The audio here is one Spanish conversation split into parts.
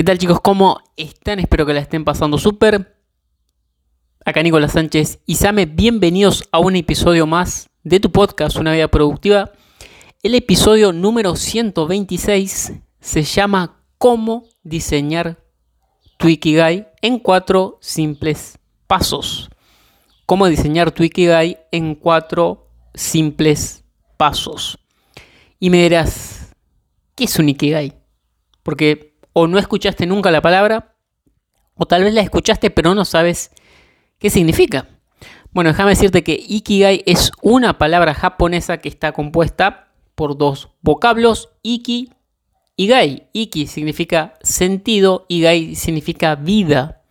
¿Qué tal chicos? ¿Cómo están? Espero que la estén pasando súper. Acá Nicolás Sánchez y Same, bienvenidos a un episodio más de tu podcast Una Vida Productiva. El episodio número 126 se llama Cómo diseñar tu Ikigai en cuatro simples pasos. Cómo diseñar tu Ikigai en cuatro simples pasos. Y me dirás, ¿qué es un Ikigai? Porque o no escuchaste nunca la palabra, o tal vez la escuchaste pero no sabes qué significa. Bueno, déjame decirte que Ikigai es una palabra japonesa que está compuesta por dos vocablos, Iki y Gai. Iki significa sentido y significa vida.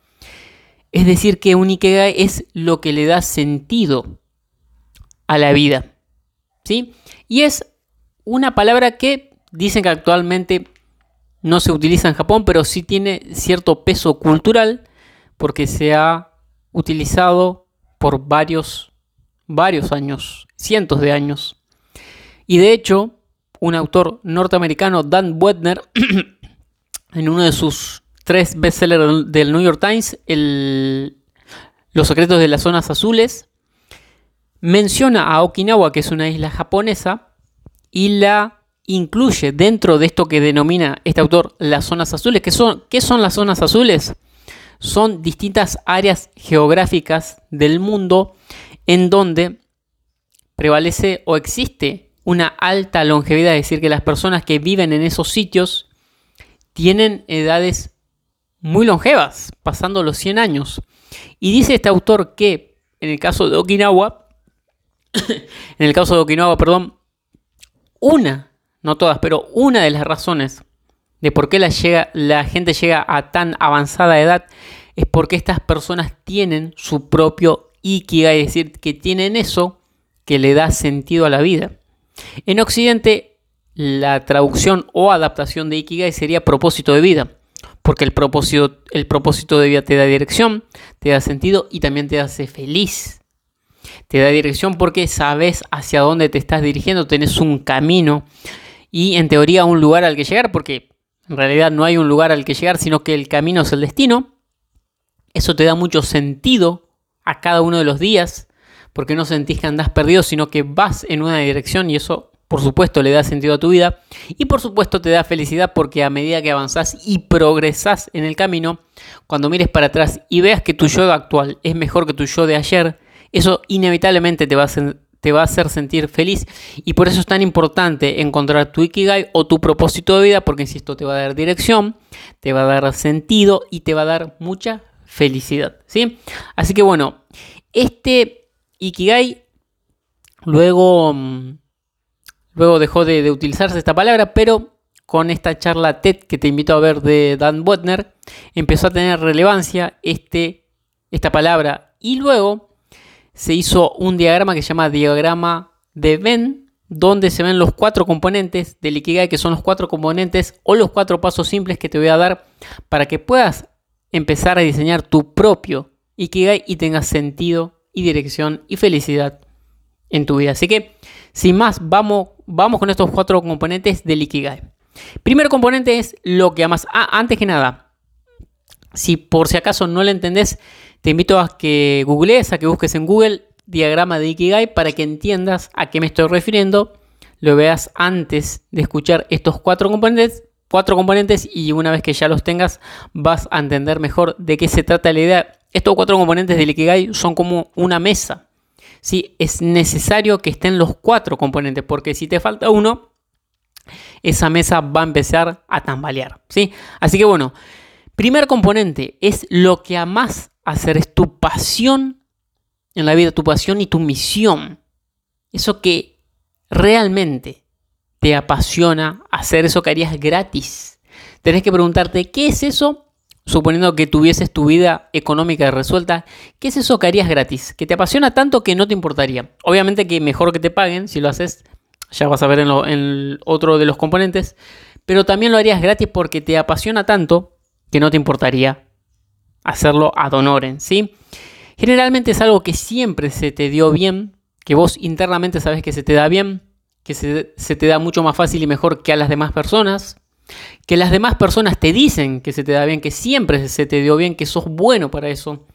Es decir, que un Ikigai es lo que le da sentido a la vida. ¿Sí? Y es una palabra que dicen que actualmente no se utiliza en Japón, pero sí tiene cierto peso cultural porque se ha utilizado por varios, varios años, cientos de años. Y de hecho, un autor norteamericano, Dan Buettner, en uno de sus tres bestsellers del New York Times, Los secretos de las zonas azules, menciona a Okinawa, que es una isla japonesa, y la incluye dentro de esto que denomina este autor las zonas azules. ¿Qué son, qué son las zonas azules? Son distintas áreas geográficas del mundo en donde prevalece o existe una alta longevidad, es decir, que las personas que viven en esos sitios tienen edades muy longevas, pasando los 100 años. Y dice este autor que en el caso de Okinawa, en el caso de Okinawa, perdón, una no todas, pero una de las razones de por qué la, gente llega a tan avanzada edad es porque estas personas tienen su propio Ikigai, es decir, que tienen eso que le da sentido a la vida. En Occidente, la traducción o adaptación de Ikigai sería propósito de vida, porque el propósito, el propósito de vida te da dirección, te da sentido y también te hace feliz. Te da dirección porque sabes hacia dónde te estás dirigiendo, tenés un camino y en teoría un lugar al que llegar, porque en realidad no hay un lugar al que llegar, sino que el camino es el destino. Eso te da mucho sentido a cada uno de los días, porque no sentís que andás perdido, sino que vas en una dirección y eso, por supuesto, le da sentido a tu vida. Y por supuesto te da felicidad porque a medida que avanzás y progresás en el camino, cuando mires para atrás y veas que tu yo actual es mejor que tu yo de ayer, eso inevitablemente te va a te va a hacer sentir feliz y por eso es tan importante encontrar tu Ikigai o tu propósito de vida porque insisto te va a dar dirección, te va a dar sentido y te va a dar mucha felicidad, ¿sí? Así que bueno, este Ikigai luego mm, luego dejó de, utilizarse esta palabra, pero con esta charla TED que te invito a ver de Dan Butner, empezó a tener relevancia este, esta palabra y luego se hizo un diagrama que se llama diagrama de Venn, donde se ven los cuatro componentes del Ikigai, que son los cuatro componentes o los cuatro pasos simples que te voy a dar para que puedas empezar a diseñar tu propio Ikigai y tengas sentido y dirección y felicidad en tu vida. Así que, sin más, vamos, vamos con estos cuatro componentes del Ikigai. Primer componente es lo que amas. Ah, antes que nada, si por si acaso no lo entendés, te invito a que googlees, a que busques en Google diagrama de Ikigai para que entiendas a qué me estoy refiriendo, lo veas antes de escuchar estos cuatro componentes, cuatro componentes y una vez que ya los tengas vas a entender mejor de qué se trata la idea. Estos cuatro componentes del Ikigai son como una mesa. ¿sí? Es necesario que estén los cuatro componentes porque si te falta uno, esa mesa va a empezar a tambalear. ¿sí? Así que bueno, primer componente es lo que amas hacer, es tu pasión en la vida, tu pasión y tu misión. Eso que realmente te apasiona hacer, eso que harías gratis, tenés que preguntarte, ¿qué es eso? Suponiendo que tuvieses tu vida económica resuelta, ¿qué es eso que harías gratis? Que te apasiona tanto que no te importaría. Obviamente que mejor que te paguen si lo haces, ya vas a ver en, en otro de los componentes, pero también lo harías gratis porque te apasiona tanto que no te importaría hacerlo ad honorem, ¿sí? Generalmente es algo que siempre se te dio bien, que vos internamente sabes que se te da bien, que se, te da mucho más fácil y mejor que a las demás personas, que las demás personas te dicen que se te da bien, que siempre se te dio bien, que sos bueno para eso,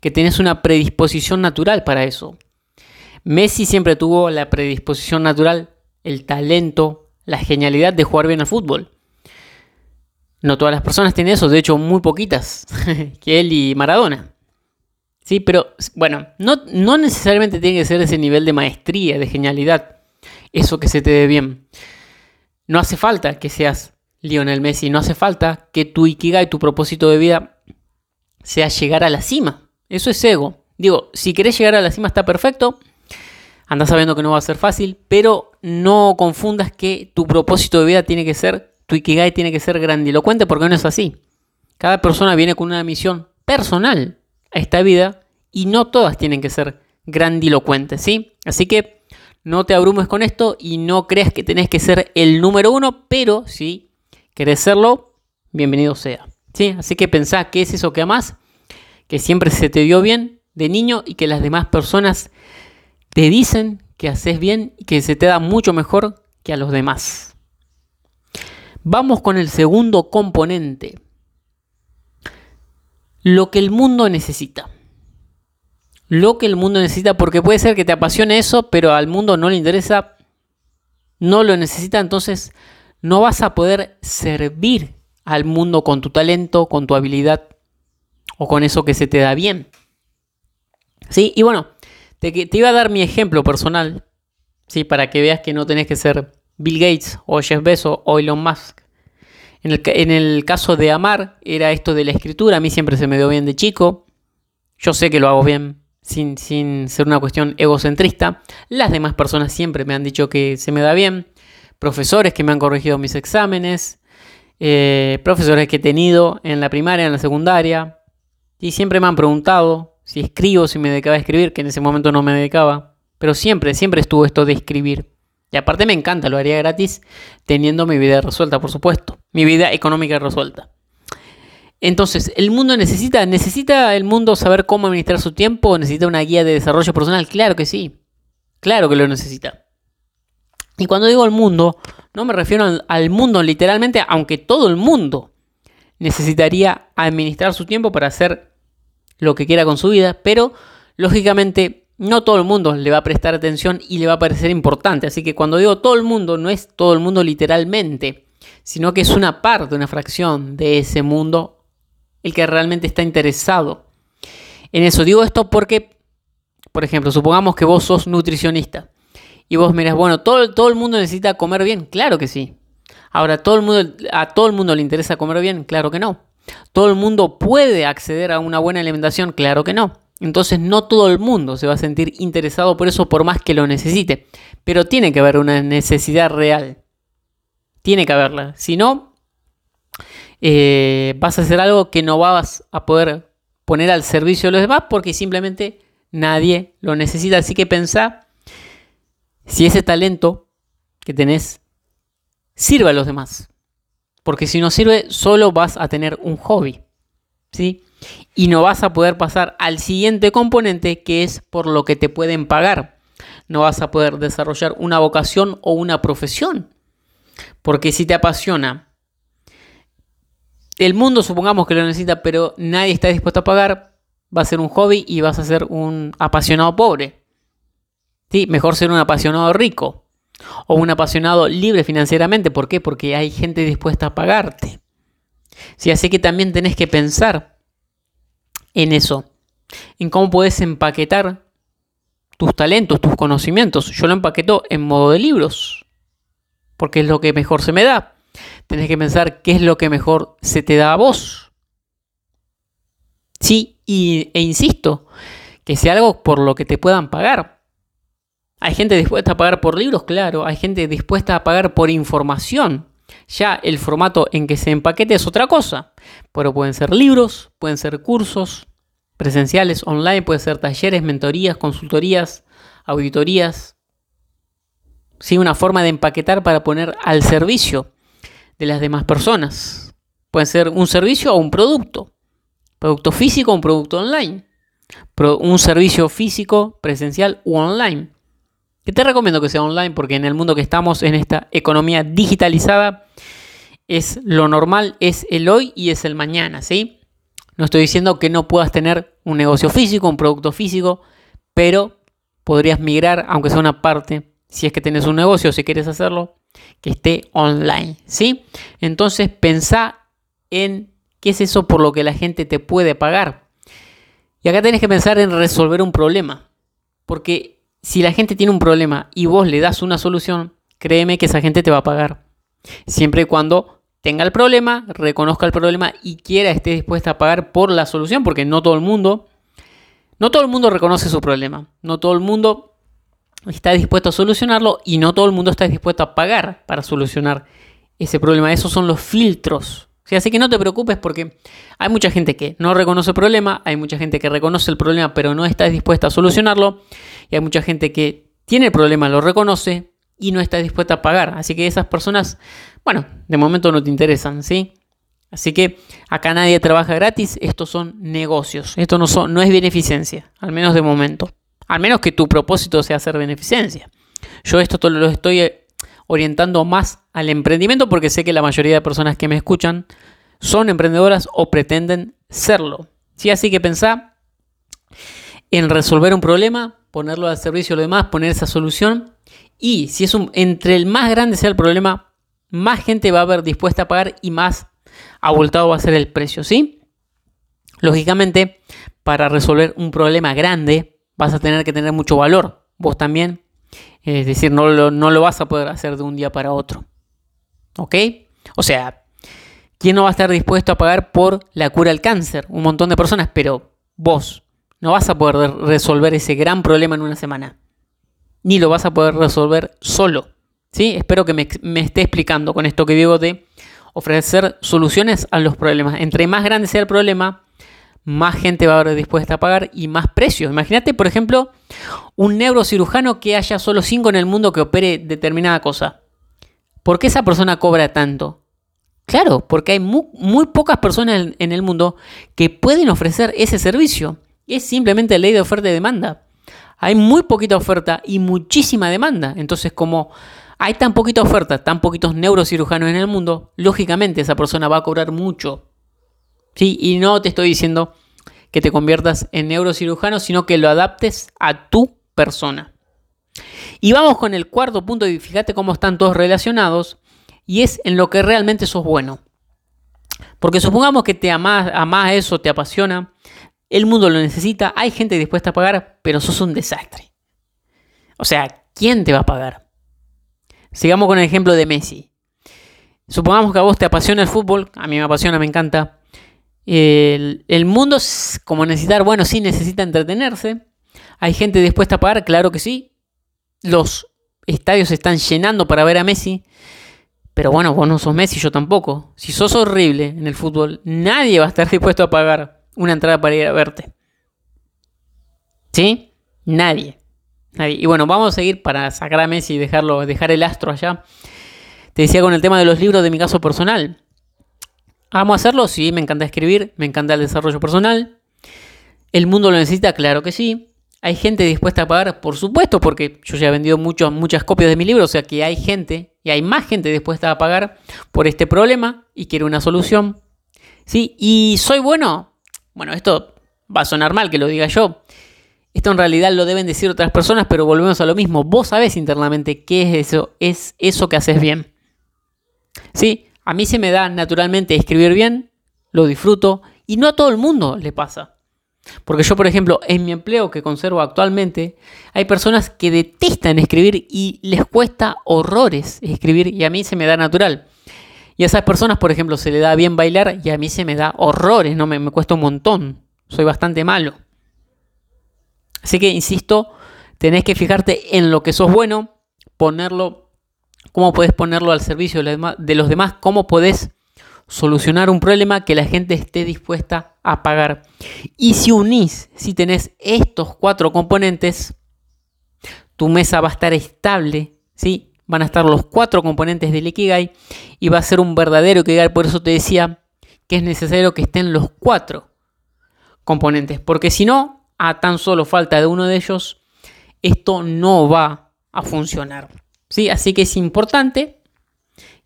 que tenés una predisposición natural para eso. Messi siempre tuvo la predisposición natural, el talento, la genialidad de jugar bien al fútbol. No todas las personas tienen eso, de hecho muy poquitas, que él y Maradona. Sí, pero bueno, no, no necesariamente tiene que ser ese nivel de maestría, de genialidad, eso que se te dé bien. No hace falta que seas Lionel Messi, no hace falta que tu Ikigai, tu propósito de vida, sea llegar a la cima. Eso es ego. Digo, si querés llegar a la cima está perfecto, anda sabiendo que no va a ser fácil, pero no confundas que tu propósito de vida tiene que ser tu Ikigai tiene que ser grandilocuente porque no es así. Cada persona viene con una misión personal a esta vida y no todas tienen que ser grandilocuentes, ¿sí? Así que no te abrumes con esto y no creas que tenés que ser el número uno, pero si querés serlo, bienvenido sea. ¿sí? Así que pensá qué es eso que amás, que siempre se te dio bien de niño y que las demás personas te dicen que haces bien y que se te da mucho mejor que a los demás. Vamos con el segundo componente. Lo que el mundo necesita. Lo que el mundo necesita, porque puede ser que te apasione eso, pero al mundo no le interesa, no lo necesita, entonces no vas a poder servir al mundo con tu talento, con tu habilidad o con eso que se te da bien. ¿Sí? Y bueno, te, iba a dar mi ejemplo personal, ¿sí? Para que veas que no tenés que ser Bill Gates o Jeff Bezos o Elon Musk. En el, caso de amar, era esto de la escritura. A mí siempre se me dio bien de chico. Yo sé que lo hago bien sin, sin ser una cuestión egocentrista. Las demás personas siempre me han dicho que se me da bien. Profesores que me han corregido mis exámenes. Eh, profesores que he tenido en la primaria, en la secundaria. Y siempre me han preguntado si escribo, si me dedicaba a escribir, que en ese momento no me dedicaba. Pero siempre, siempre estuvo esto de escribir. Y aparte me encanta, lo haría gratis teniendo mi vida resuelta, por supuesto. Mi vida económica resuelta. Entonces, ¿el mundo necesita, necesita el mundo saber cómo administrar su tiempo? ¿Necesita una guía de desarrollo personal? Claro que sí. Claro que lo necesita. Y cuando digo el mundo, no me refiero al mundo literalmente, aunque todo el mundo necesitaría administrar su tiempo para hacer lo que quiera con su vida, pero lógicamente no todo el mundo le va a prestar atención y le va a parecer importante. Así que cuando digo todo el mundo, no es todo el mundo literalmente, sino que es una parte, una fracción de ese mundo el que realmente está interesado en eso. Digo esto porque, por ejemplo, supongamos que vos sos nutricionista y vos mirás, bueno, todo, todo el mundo necesita comer bien. Claro que sí. Ahora, ¿todo el mundo, ¿a todo el mundo le interesa comer bien? Claro que no. ¿Todo el mundo puede acceder a una buena alimentación? Claro que no. Entonces no todo el mundo se va a sentir interesado por eso por más que lo necesite. Pero tiene que haber una necesidad real. Tiene que haberla. Si no, eh, vas a hacer algo que no vas a poder poner al servicio de los demás porque simplemente nadie lo necesita. Así que pensá si ese talento que tenés sirve a los demás. Porque si no sirve, solo vas a tener un hobby. ¿Sí? Y no vas a poder pasar al siguiente componente que es por lo que te pueden pagar. No vas a poder desarrollar una vocación o una profesión. Porque si te apasiona, el mundo supongamos que lo necesita, pero nadie está dispuesto a pagar, va a ser un hobby y vas a ser un apasionado pobre. ¿Sí? Mejor ser un apasionado rico o un apasionado libre financieramente. ¿Por qué? Porque hay gente dispuesta a pagarte. Sí, así que también tenés que pensar en eso, en cómo puedes empaquetar tus talentos, tus conocimientos. Yo lo empaqueto en modo de libros, porque es lo que mejor se me da. Tenés que pensar qué es lo que mejor se te da a vos. Sí, y, e insisto, que sea algo por lo que te puedan pagar. Hay gente dispuesta a pagar por libros, claro. Hay gente dispuesta a pagar por información. Ya el formato en que se empaquete es otra cosa. Pero pueden ser libros, pueden ser cursos presenciales, online, pueden ser talleres, mentorías, consultorías, auditorías. Sí, una forma de empaquetar para poner al servicio de las demás personas. Puede ser un servicio o un producto. Producto físico o un producto online. un servicio físico, presencial o online. Te recomiendo que sea online porque en el mundo que estamos, en esta economía digitalizada, es lo normal, es el hoy y es el mañana, ¿sí? No estoy diciendo que no puedas tener un negocio físico, un producto físico, pero podrías migrar, aunque sea una parte, si es que tienes un negocio, si quieres hacerlo, que esté online, ¿sí? Entonces pensá en qué es eso por lo que la gente te puede pagar. Y acá tenés que pensar en resolver un problema, porque si la gente tiene un problema y vos le das una solución, créeme que esa gente te va a pagar. Siempre y cuando tenga el problema, reconozca el problema y quiera esté dispuesta a pagar por la solución, porque no todo el mundo, no todo el mundo reconoce su problema, no todo el mundo está dispuesto a solucionarlo y no todo el mundo está dispuesto a pagar para solucionar ese problema. Esos son los filtros. Así que no te preocupes porque hay mucha gente que no reconoce el problema, hay mucha gente que reconoce el problema pero no está dispuesta a solucionarlo y hay mucha gente que tiene el problema, lo reconoce y no está dispuesta a pagar. Así que esas personas, bueno, de momento no te interesan, ¿sí? Así que acá nadie trabaja gratis, estos son negocios, esto no, no es beneficencia, al menos de momento. Al menos que tu propósito sea hacer beneficencia. Yo esto lo estoy orientando más al emprendimiento porque sé que la mayoría de personas que me escuchan son emprendedoras o pretenden serlo. ¿Sí? Así que pensá en resolver un problema, ponerlo al servicio de lo demás, poner esa solución y si es un, entre el más grande sea el problema, más gente va a haber dispuesta a pagar y más abultado va a ser el precio, ¿sí? Lógicamente, para resolver un problema grande, vas a tener que tener mucho valor, vos también. Es decir, no lo, no lo vas a poder hacer de un día para otro. ¿Ok? O sea, ¿quién no va a estar dispuesto a pagar por la cura del cáncer? Un montón de personas, pero vos no vas a poder resolver ese gran problema en una semana. Ni lo vas a poder resolver solo. ¿Sí? Espero que me, me esté explicando con esto que digo de ofrecer soluciones a los problemas. Entre más grande sea el problema, más gente va a haber dispuesta a pagar y más precios. Imagínate, por ejemplo, un neurocirujano que haya solo 5 en el mundo que opere determinada cosa. ¿Por qué esa persona cobra tanto? Claro, porque hay muy, pocas personas en, el mundo que pueden ofrecer ese servicio. Es simplemente ley de oferta y demanda. Hay muy poquita oferta y muchísima demanda. Entonces, como hay tan poquita oferta, tan poquitos neurocirujanos en el mundo, lógicamente esa persona va a cobrar mucho ¿sí? Y no te estoy diciendo que te conviertas en neurocirujano, sino que lo adaptes a tu persona. Y vamos con el cuarto punto y fíjate cómo están todos relacionados y es en lo que realmente sos bueno. Porque supongamos que te amas, amás eso, te apasiona, el mundo lo necesita, hay gente dispuesta a pagar, pero sos un desastre. O sea, ¿quién te va a pagar? Sigamos con el ejemplo de Messi. Supongamos que a vos te apasiona el fútbol, a mí me apasiona, me encanta, el, mundo, como necesitar, bueno, sí necesita entretenerse. Hay gente dispuesta a pagar, claro que sí. Los estadios se están llenando para ver a Messi. Pero bueno, vos no sos Messi, yo tampoco. Si sos horrible en el fútbol, nadie va a estar dispuesto a pagar una entrada para ir a verte. ¿Sí? Nadie. Nadie. Y bueno, vamos a seguir para sacar a Messi y dejarlo, dejar el astro allá. Te decía con el tema de los libros de mi caso personal. ¿Amo hacerlo? Sí, me encanta escribir, me encanta el desarrollo personal. ¿El mundo lo necesita? Claro que sí. ¿Hay gente dispuesta a pagar? Por supuesto, porque yo ya he vendido muchas copias de mi libro, o sea que hay gente y hay más gente dispuesta a pagar por este problema y quiere una solución. ¿Sí? ¿Y soy bueno? Bueno, esto va a sonar mal que lo diga yo. Esto en realidad lo deben decir otras personas, pero volvemos a lo mismo. Vos sabés internamente qué es eso, es eso que haces bien. ¿Sí? A mí se me da naturalmente escribir bien, lo disfruto y no a todo el mundo le pasa. Porque yo, por ejemplo, en mi empleo que conservo actualmente, hay personas que detestan escribir y les cuesta horrores escribir y a mí se me da natural. Y a esas personas, por ejemplo, se le da bien bailar y a mí se me da horrores, no me, me cuesta un montón. Soy bastante malo. Así que, insisto, tenés que fijarte en lo que sos bueno, ponerlo cómo podés ponerlo al servicio de los demás, cómo podés solucionar un problema que la gente esté dispuesta a pagar. Y si unís, si tenés estos cuatro componentes, tu mesa va a estar estable, ¿sí? Van a estar los cuatro componentes del Ikigai y va a ser un verdadero Ikigai. Por eso te decía que es necesario que estén los cuatro componentes, porque si no, a tan solo falta de uno de ellos, esto no va a funcionar. ¿Sí? Así que es importante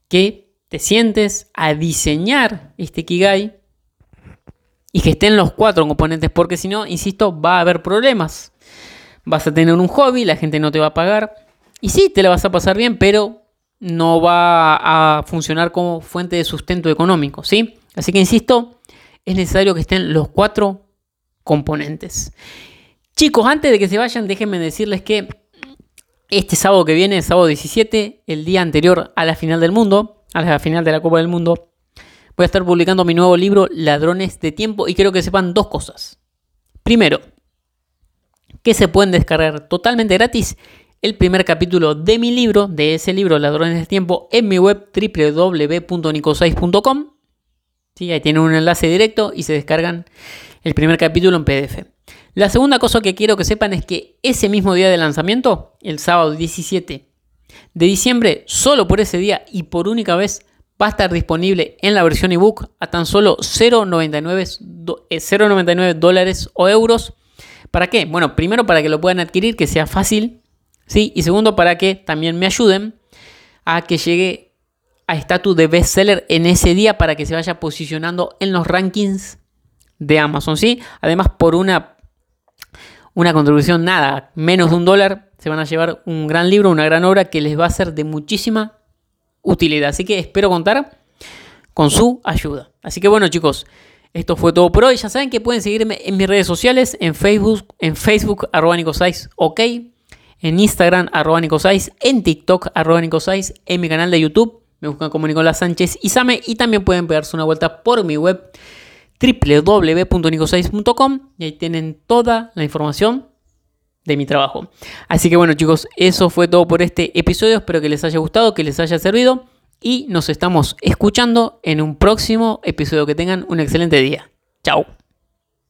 que te sientes a diseñar este Kigai y que estén los cuatro componentes, porque si no, insisto, va a haber problemas. Vas a tener un hobby, la gente no te va a pagar. Y sí, te la vas a pasar bien, pero no va a funcionar como fuente de sustento económico, ¿sí? Así que insisto, es necesario que estén los cuatro componentes. Chicos, antes de que se vayan, déjenme decirles que este sábado que viene, sábado 17, el día anterior a la final del mundo, a la final de la Copa del Mundo, voy a estar publicando mi nuevo libro, Ladrones de Tiempo, y quiero que sepan dos cosas. Primero, que se pueden descargar totalmente gratis el primer capítulo de mi libro, de ese libro, Ladrones de Tiempo, en mi web www.nicosais.com. Sí, ahí tienen un enlace directo y se descargan el primer capítulo en PDF. La segunda cosa que quiero que sepan es que ese mismo día de lanzamiento, el sábado 17 de diciembre, solo por ese día y por única vez, va a estar disponible en la versión ebook a tan solo 0,99 eh, dólares o euros. ¿Para qué? Bueno, primero para que lo puedan adquirir, que sea fácil, ¿sí? Y segundo para que también me ayuden a que llegue a estatus de bestseller en ese día para que se vaya posicionando en los rankings de Amazon, ¿sí? Además, por una una contribución nada, menos de un dólar, se van a llevar un gran libro, una gran obra que les va a ser de muchísima utilidad. Así que espero contar con su ayuda. Así que bueno chicos, esto fue todo por hoy. Ya saben que pueden seguirme en mis redes sociales, en Facebook, en Facebook, arroba ok, en Instagram, arroba en TikTok, arroba en mi canal de YouTube, me buscan como Nicolás Sánchez Isame y también pueden pegarse una vuelta por mi web www.nico6.com y ahí tienen toda la información de mi trabajo. Así que bueno chicos, eso fue todo por este episodio. Espero que les haya gustado, que les haya servido y nos estamos escuchando en un próximo episodio. Que tengan un excelente día. Chao.